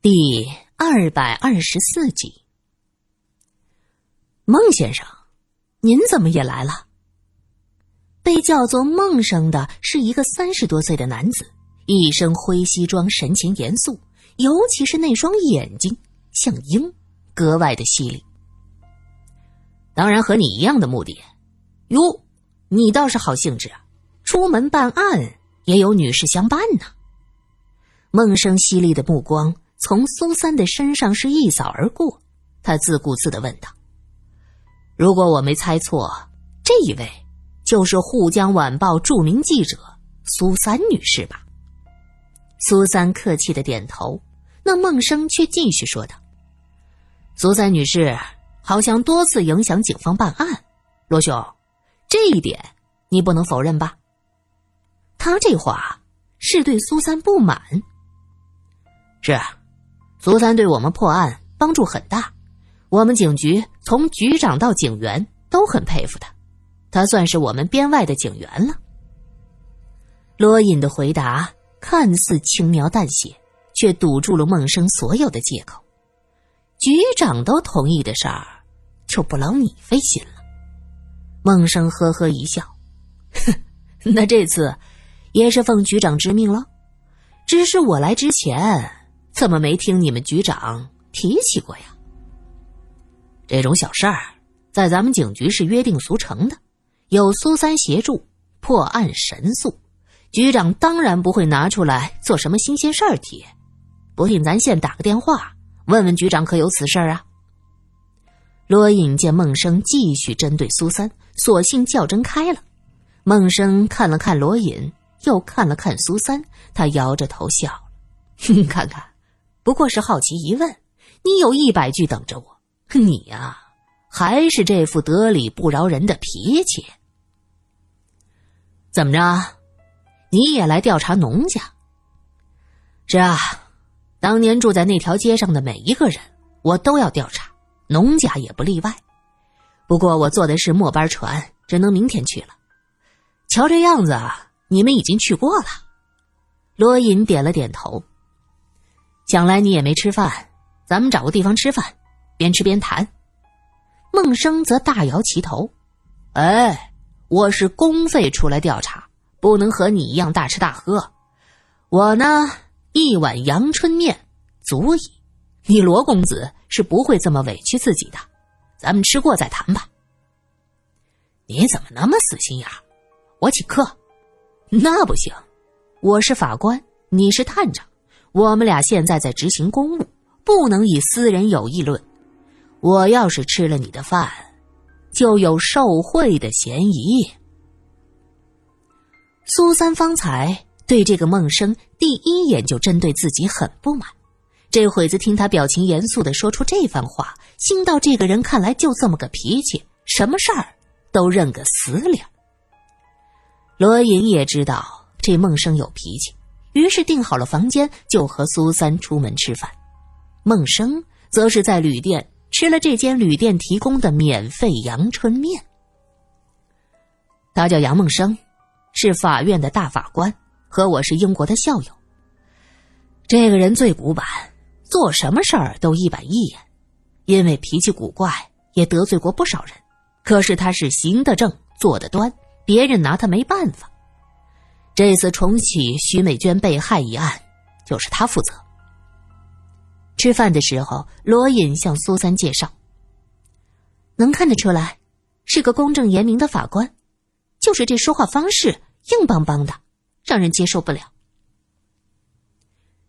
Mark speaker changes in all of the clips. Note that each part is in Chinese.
Speaker 1: 第二百二十四集，孟先生，您怎么也来了？被叫做孟生的是一个三十多岁的男子，一身灰西装，神情严肃，尤其是那双眼睛像鹰，格外的犀利。当然和你一样的目的。哟，你倒是好兴致啊！出门办案也有女士相伴呢。孟生犀利的目光。从苏三的身上是一扫而过，他自顾自的问道：“如果我没猜错，这一位就是《沪江晚报》著名记者苏三女士吧？”苏三客气的点头，那孟生却继续说道：“苏三女士好像多次影响警方办案，罗兄，这一点你不能否认吧？”他这话是对苏三不满，是。苏三对我们破案帮助很大，我们警局从局长到警员都很佩服他，他算是我们编外的警员了。罗隐的回答看似轻描淡写，却堵住了孟生所有的借口。局长都同意的事儿，就不劳你费心了。孟生呵呵一笑，哼，那这次也是奉局长之命了，只是我来之前。怎么没听你们局长提起过呀？这种小事儿，在咱们警局是约定俗成的。有苏三协助破案神速，局长当然不会拿出来做什么新鲜事儿提。不信，咱先打个电话问问局长可有此事啊？罗隐见孟生继续针对苏三，索性较真开了。孟生看了看罗隐，又看了看苏三，他摇着头笑了：“哼，看看。”不过是好奇一问，你有一百句等着我。你呀，还是这副得理不饶人的脾气。怎么着，你也来调查农家？是啊，当年住在那条街上的每一个人，我都要调查，农家也不例外。不过我坐的是末班船，只能明天去了。瞧这样子啊，你们已经去过了。罗隐点了点头。想来你也没吃饭，咱们找个地方吃饭，边吃边谈。孟生则大摇其头：“哎，我是公费出来调查，不能和你一样大吃大喝。我呢，一碗阳春面足矣。你罗公子是不会这么委屈自己的，咱们吃过再谈吧。”你怎么那么死心眼？我请客？那不行，我是法官，你是探长。我们俩现在在执行公务，不能以私人有议论。我要是吃了你的饭，就有受贿的嫌疑。苏三方才对这个孟生第一眼就针对自己很不满，这会子听他表情严肃的说出这番话，心道这个人看来就这么个脾气，什么事儿都认个死理。罗隐也知道这孟生有脾气。于是订好了房间，就和苏三出门吃饭。孟生则是在旅店吃了这间旅店提供的免费阳春面。他叫杨梦生，是法院的大法官，和我是英国的校友。这个人最古板，做什么事儿都一板一眼，因为脾气古怪，也得罪过不少人。可是他是行得正，坐得端，别人拿他没办法。这次重启徐美娟被害一案，就是他负责。吃饭的时候，罗隐向苏三介绍：“能看得出来，是个公正严明的法官，就是这说话方式硬邦邦的，让人接受不了。”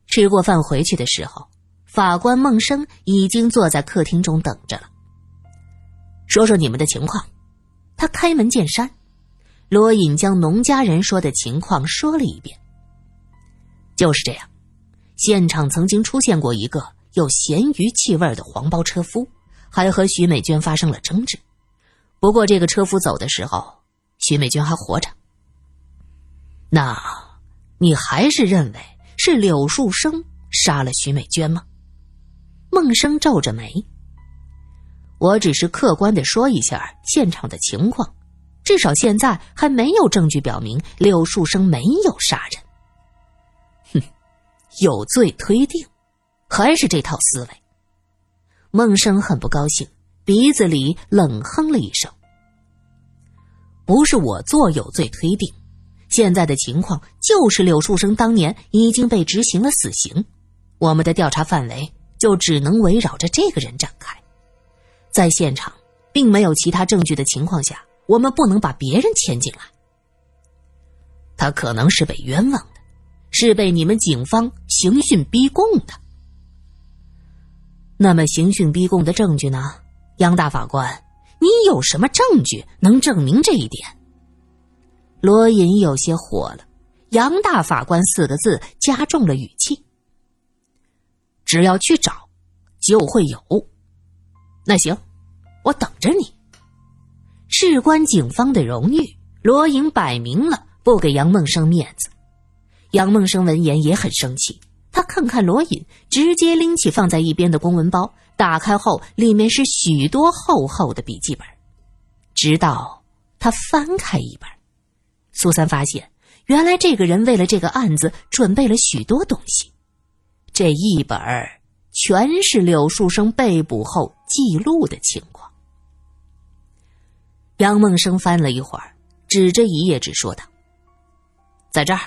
Speaker 1: 吃过饭回去的时候，法官孟生已经坐在客厅中等着了。说说你们的情况，他开门见山。罗隐将农家人说的情况说了一遍。就是这样，现场曾经出现过一个有咸鱼气味的黄包车夫，还和徐美娟发生了争执。不过这个车夫走的时候，徐美娟还活着。那，你还是认为是柳树生杀了徐美娟吗？孟生皱着眉。我只是客观的说一下现场的情况。至少现在还没有证据表明柳树生没有杀人。哼，有罪推定，还是这套思维。孟生很不高兴，鼻子里冷哼了一声：“不是我做有罪推定，现在的情况就是柳树生当年已经被执行了死刑，我们的调查范围就只能围绕着这个人展开。在现场并没有其他证据的情况下，我们不能把别人牵进来。他可能是被冤枉的。”是被你们警方刑讯逼供的。那么，刑讯逼供的证据呢？杨大法官，你有什么证据能证明这一点？罗隐有些火了。杨大法官四个字加重了语气：“只要去找，就会有。”那行，我等着你。事关警方的荣誉，罗颖摆明了不给杨梦生面子。杨梦生闻言也很生气，他看看罗隐，直接拎起放在一边的公文包，打开后里面是许多厚厚的笔记本。直到他翻开一本，苏三发现，原来这个人为了这个案子准备了许多东西。这一本全是柳树生被捕后记录的情况。杨梦生翻了一会儿，指着一页纸说道：“在这儿。”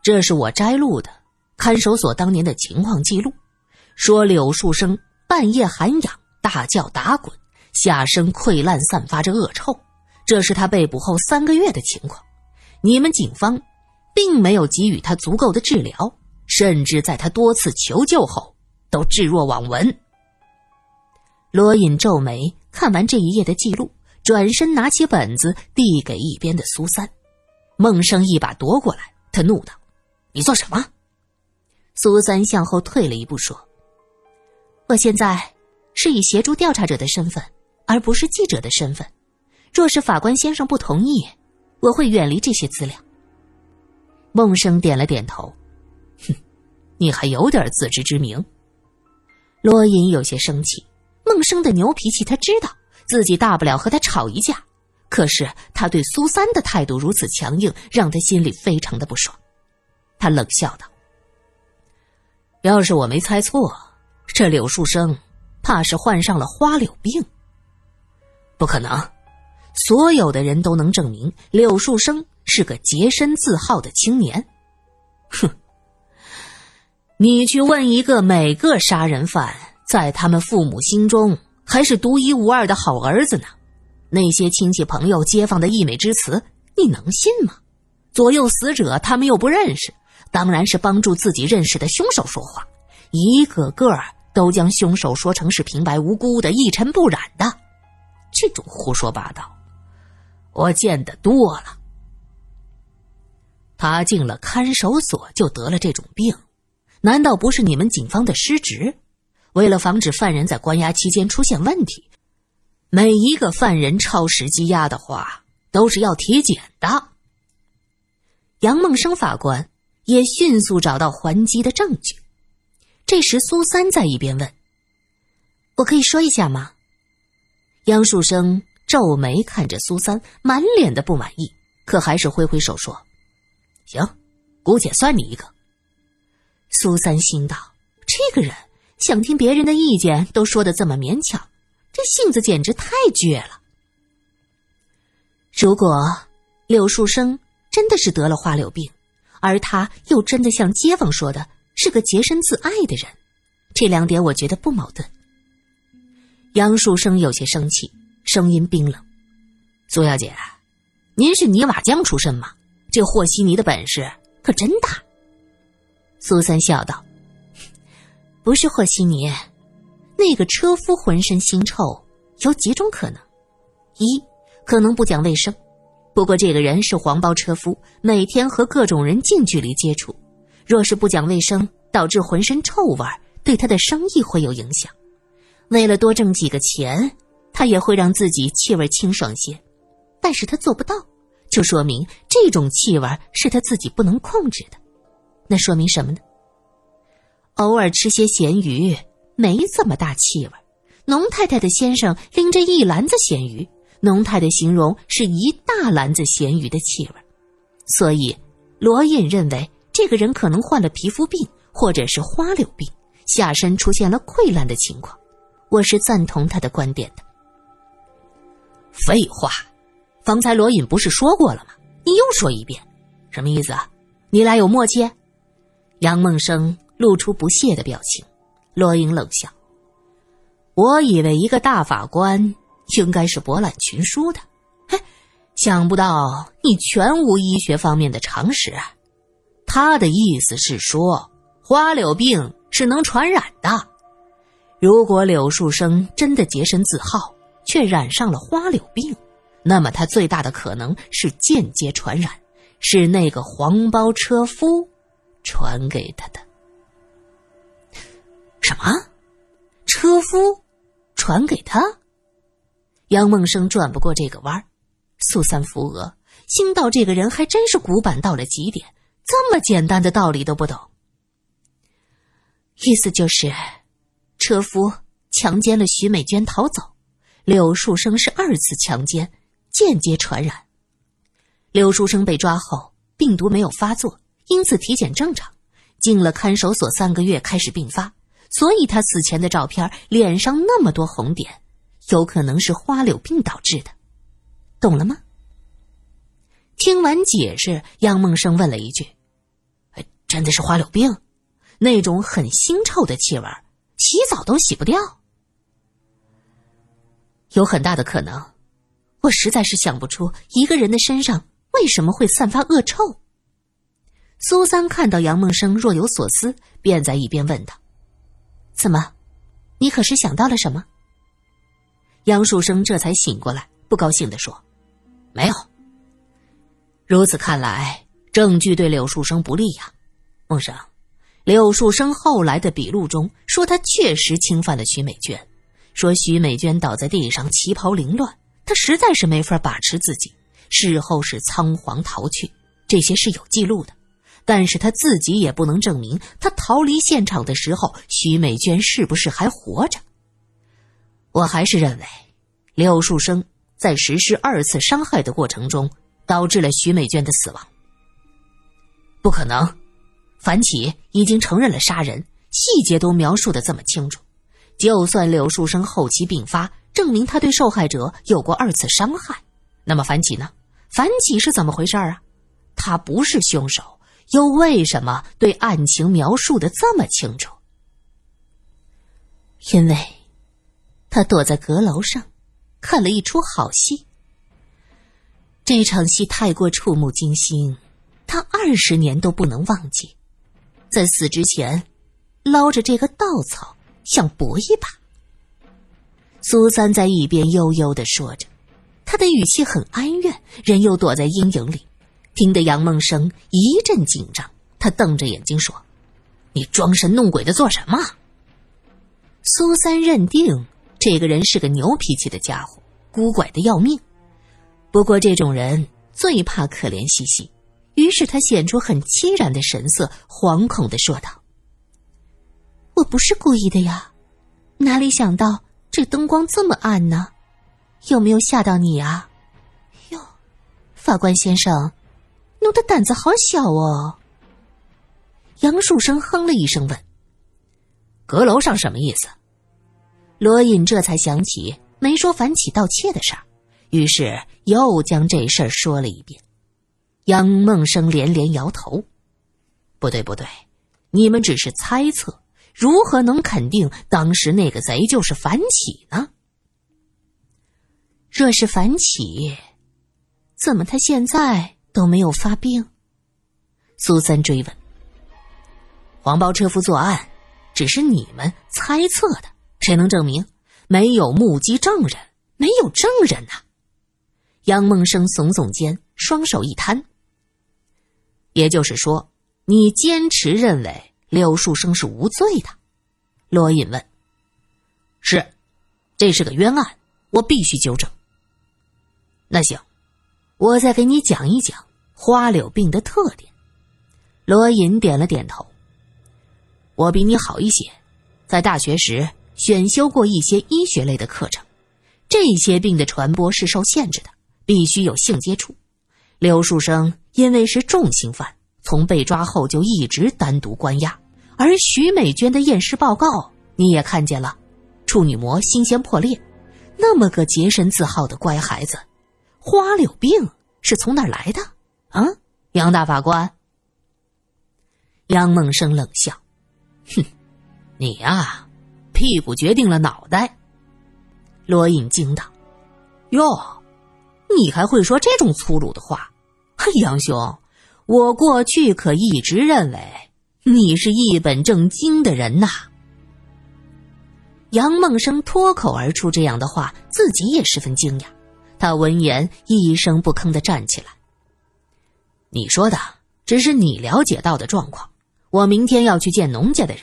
Speaker 1: 这是我摘录的看守所当年的情况记录，说柳树生半夜喊痒、大叫、打滚，下身溃烂，散发着恶臭。这是他被捕后三个月的情况。你们警方并没有给予他足够的治疗，甚至在他多次求救后都置若罔闻。罗隐皱眉，看完这一页的记录，转身拿起本子递给一边的苏三。孟生一把夺过来，他怒道。你做什么？苏三向后退了一步，说：“我现在是以协助调查者的身份，而不是记者的身份。若是法官先生不同意，我会远离这些资料。”孟生点了点头：“哼，你还有点自知之明。”罗隐有些生气，孟生的牛脾气他知道，自己大不了和他吵一架，可是他对苏三的态度如此强硬，让他心里非常的不爽。他冷笑道：“要是我没猜错，这柳树生怕是患上了花柳病。不可能，所有的人都能证明柳树生是个洁身自好的青年。哼，你去问一个每个杀人犯在他们父母心中还是独一无二的好儿子呢？那些亲戚朋友、街坊的溢美之词，你能信吗？左右死者他们又不认识。”当然是帮助自己认识的凶手说话，一个个都将凶手说成是平白无辜的、一尘不染的，这种胡说八道，我见得多了。他进了看守所就得了这种病，难道不是你们警方的失职？为了防止犯人在关押期间出现问题，每一个犯人超时羁押的话，都是要体检的。杨梦生法官。也迅速找到还击的证据。这时，苏三在一边问：“我可以说一下吗？”杨树生皱眉看着苏三，满脸的不满意，可还是挥挥手说：“行，姑且算你一个。”苏三心道：“这个人想听别人的意见都说的这么勉强，这性子简直太倔了。如果柳树生真的是得了花柳病，而他又真的像街坊说的，是个洁身自爱的人，这两点我觉得不矛盾。杨树生有些生气，声音冰冷：“苏小姐，您是泥瓦匠出身吗？这和稀泥的本事可真大。”苏三笑道：“不是和稀泥，那个车夫浑身腥臭，有几种可能：一，可能不讲卫生。”不过，这个人是黄包车夫，每天和各种人近距离接触，若是不讲卫生，导致浑身臭味，对他的生意会有影响。为了多挣几个钱，他也会让自己气味清爽些，但是他做不到，就说明这种气味是他自己不能控制的。那说明什么呢？偶尔吃些咸鱼，没这么大气味。农太太的先生拎着一篮子咸鱼。农太的形容是一大篮子咸鱼的气味，所以罗隐认为这个人可能患了皮肤病或者是花柳病，下身出现了溃烂的情况，我是赞同他的观点的。
Speaker 2: 废话，方才罗隐不是说过了吗？你又说一遍，什么意思啊？你俩有默契？
Speaker 1: 杨梦生露出不屑的表情，
Speaker 2: 罗隐冷笑：“我以为一个大法官应该是博览群书的，嘿，想不到你全无医学方面的常识。”他的意思是说，花柳病是能传染的。如果柳树生真的洁身自好，却染上了花柳病，那么他最大的可能是间接传染，是那个黄包车夫传给他的。
Speaker 1: 什么？车夫传给他？杨梦生转不过这个弯儿，苏三扶额，心道这个人还真是古板到了极点。这么简单的道理都不懂，意思就是，车夫强奸了徐美娟逃走，柳树生是二次强奸，间接传染。柳树生被抓后，病毒没有发作，因此体检正常，进了看守所三个月开始病发，所以他死前的照片脸上那么多红点，有可能是花柳病导致的，懂了吗？听完解释，杨梦生问了一句。
Speaker 2: 真的是花柳病，那种很腥臭的气味，洗澡都洗不掉。
Speaker 1: 有很大的可能，我实在是想不出一个人的身上为什么会散发恶臭。苏三看到杨梦生若有所思，便在一边问道：“怎么，你可是想到了什么？”杨树生这才醒过来，不高兴的说：“
Speaker 2: 没有。如此看来，证据对柳树生不利呀。”孟生，柳树生后来的笔录中说，他确实侵犯了徐美娟。说徐美娟倒在地上，旗袍凌乱，他实在是没法把持自己，事后是仓皇逃去。这些是有记录的，但是他自己也不能证明他逃离现场的时候，徐美娟是不是还活着。我还是认为，柳树生在实施二次伤害的过程中，导致了徐美娟的死亡。不可能。樊启已经承认了杀人，细节都描述的这么清楚。就算柳树生后期病发，证明他对受害者有过二次伤害，那么樊启呢？樊启是怎么回事啊？他不是凶手，又为什么对案情描述的这么清楚？
Speaker 1: 因为，他躲在阁楼上，看了一出好戏。这场戏太过触目惊心，他二十年都不能忘记。在死之前，捞着这个稻草，想搏一把。苏三在一边悠悠的说着，他的语气很哀怨，人又躲在阴影里，听得杨梦生一阵紧张。他瞪着眼睛说：“
Speaker 2: 你装神弄鬼的做什么？”
Speaker 1: 苏三认定这个人是个牛脾气的家伙，古怪的要命。不过这种人最怕可怜兮兮。于是他显出很凄然的神色，惶恐的说道：“我不是故意的呀，哪里想到这灯光这么暗呢？有没有吓到你啊？哟，法官先生，奴的胆子好小哦。”杨树生哼了一声问：“
Speaker 2: 阁楼上什么意思？”
Speaker 1: 罗隐这才想起没说樊起盗窃的事儿，于是又将这事儿说了一遍。杨梦生连连摇头：“
Speaker 2: 不对，不对，你们只是猜测，如何能肯定当时那个贼就是樊起呢？
Speaker 1: 若是樊起，怎么他现在都没有发病？”苏三追问：“
Speaker 2: 黄包车夫作案，只是你们猜测的，谁能证明？没有目击证人，没有证人呐！”
Speaker 1: 杨梦生耸耸肩，双手一摊。
Speaker 2: 也就是说，你坚持认为柳树生是无罪的？罗隐问。是，这是个冤案，我必须纠正。那行，我再给你讲一讲花柳病的特点。罗隐点了点头。我比你好一些，在大学时选修过一些医学类的课程。这些病的传播是受限制的，必须有性接触。柳树生因为是重刑犯，从被抓后就一直单独关押，
Speaker 1: 而徐美娟的验尸报告你也看见了，处女膜新鲜破裂，那么个洁身自好的乖孩子，花柳病是从哪儿来的？啊，杨大法官。
Speaker 2: 杨梦生冷笑：“哼，你呀，屁股决定了脑袋。”
Speaker 1: 罗隐惊道：“哟，你还会说这种粗鲁的话？杨兄，我过去可一直认为你是一本正经的人呐。”杨梦生脱口而出这样的话，自己也十分惊讶。他闻言一声不吭的站起来：“你说的只是你了解到的状况。”我明天要去见农家的人。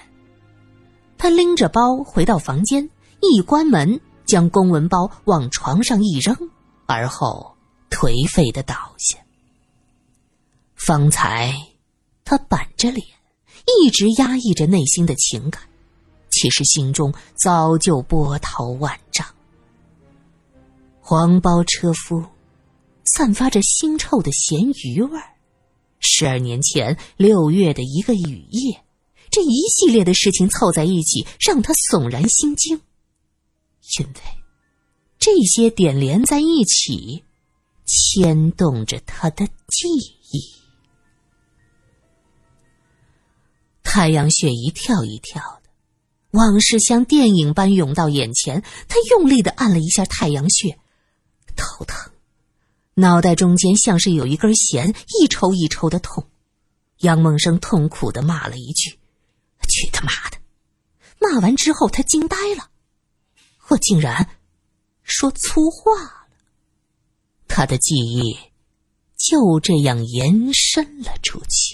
Speaker 1: 他拎着包回到房间，一关门，将公文包往床上一扔，而后颓废的倒下。方才他板着脸，一直压抑着内心的情感，其实心中早就波涛万丈。黄包车夫，散发着腥臭的咸鱼味儿。十二年前六月的一个雨夜，这一系列的事情凑在一起，让他悚然心惊。因为这些点连在一起，牵动着他的记忆。太阳穴一跳一跳的，往事像电影般涌到眼前。他用力的按了一下太阳穴，头疼。脑袋中间像是有一根弦，一抽一抽的痛。杨梦生痛苦的骂了一句：“去他妈的！”骂完之后，他惊呆了，我竟然说粗话了。他的记忆就这样延伸了出去。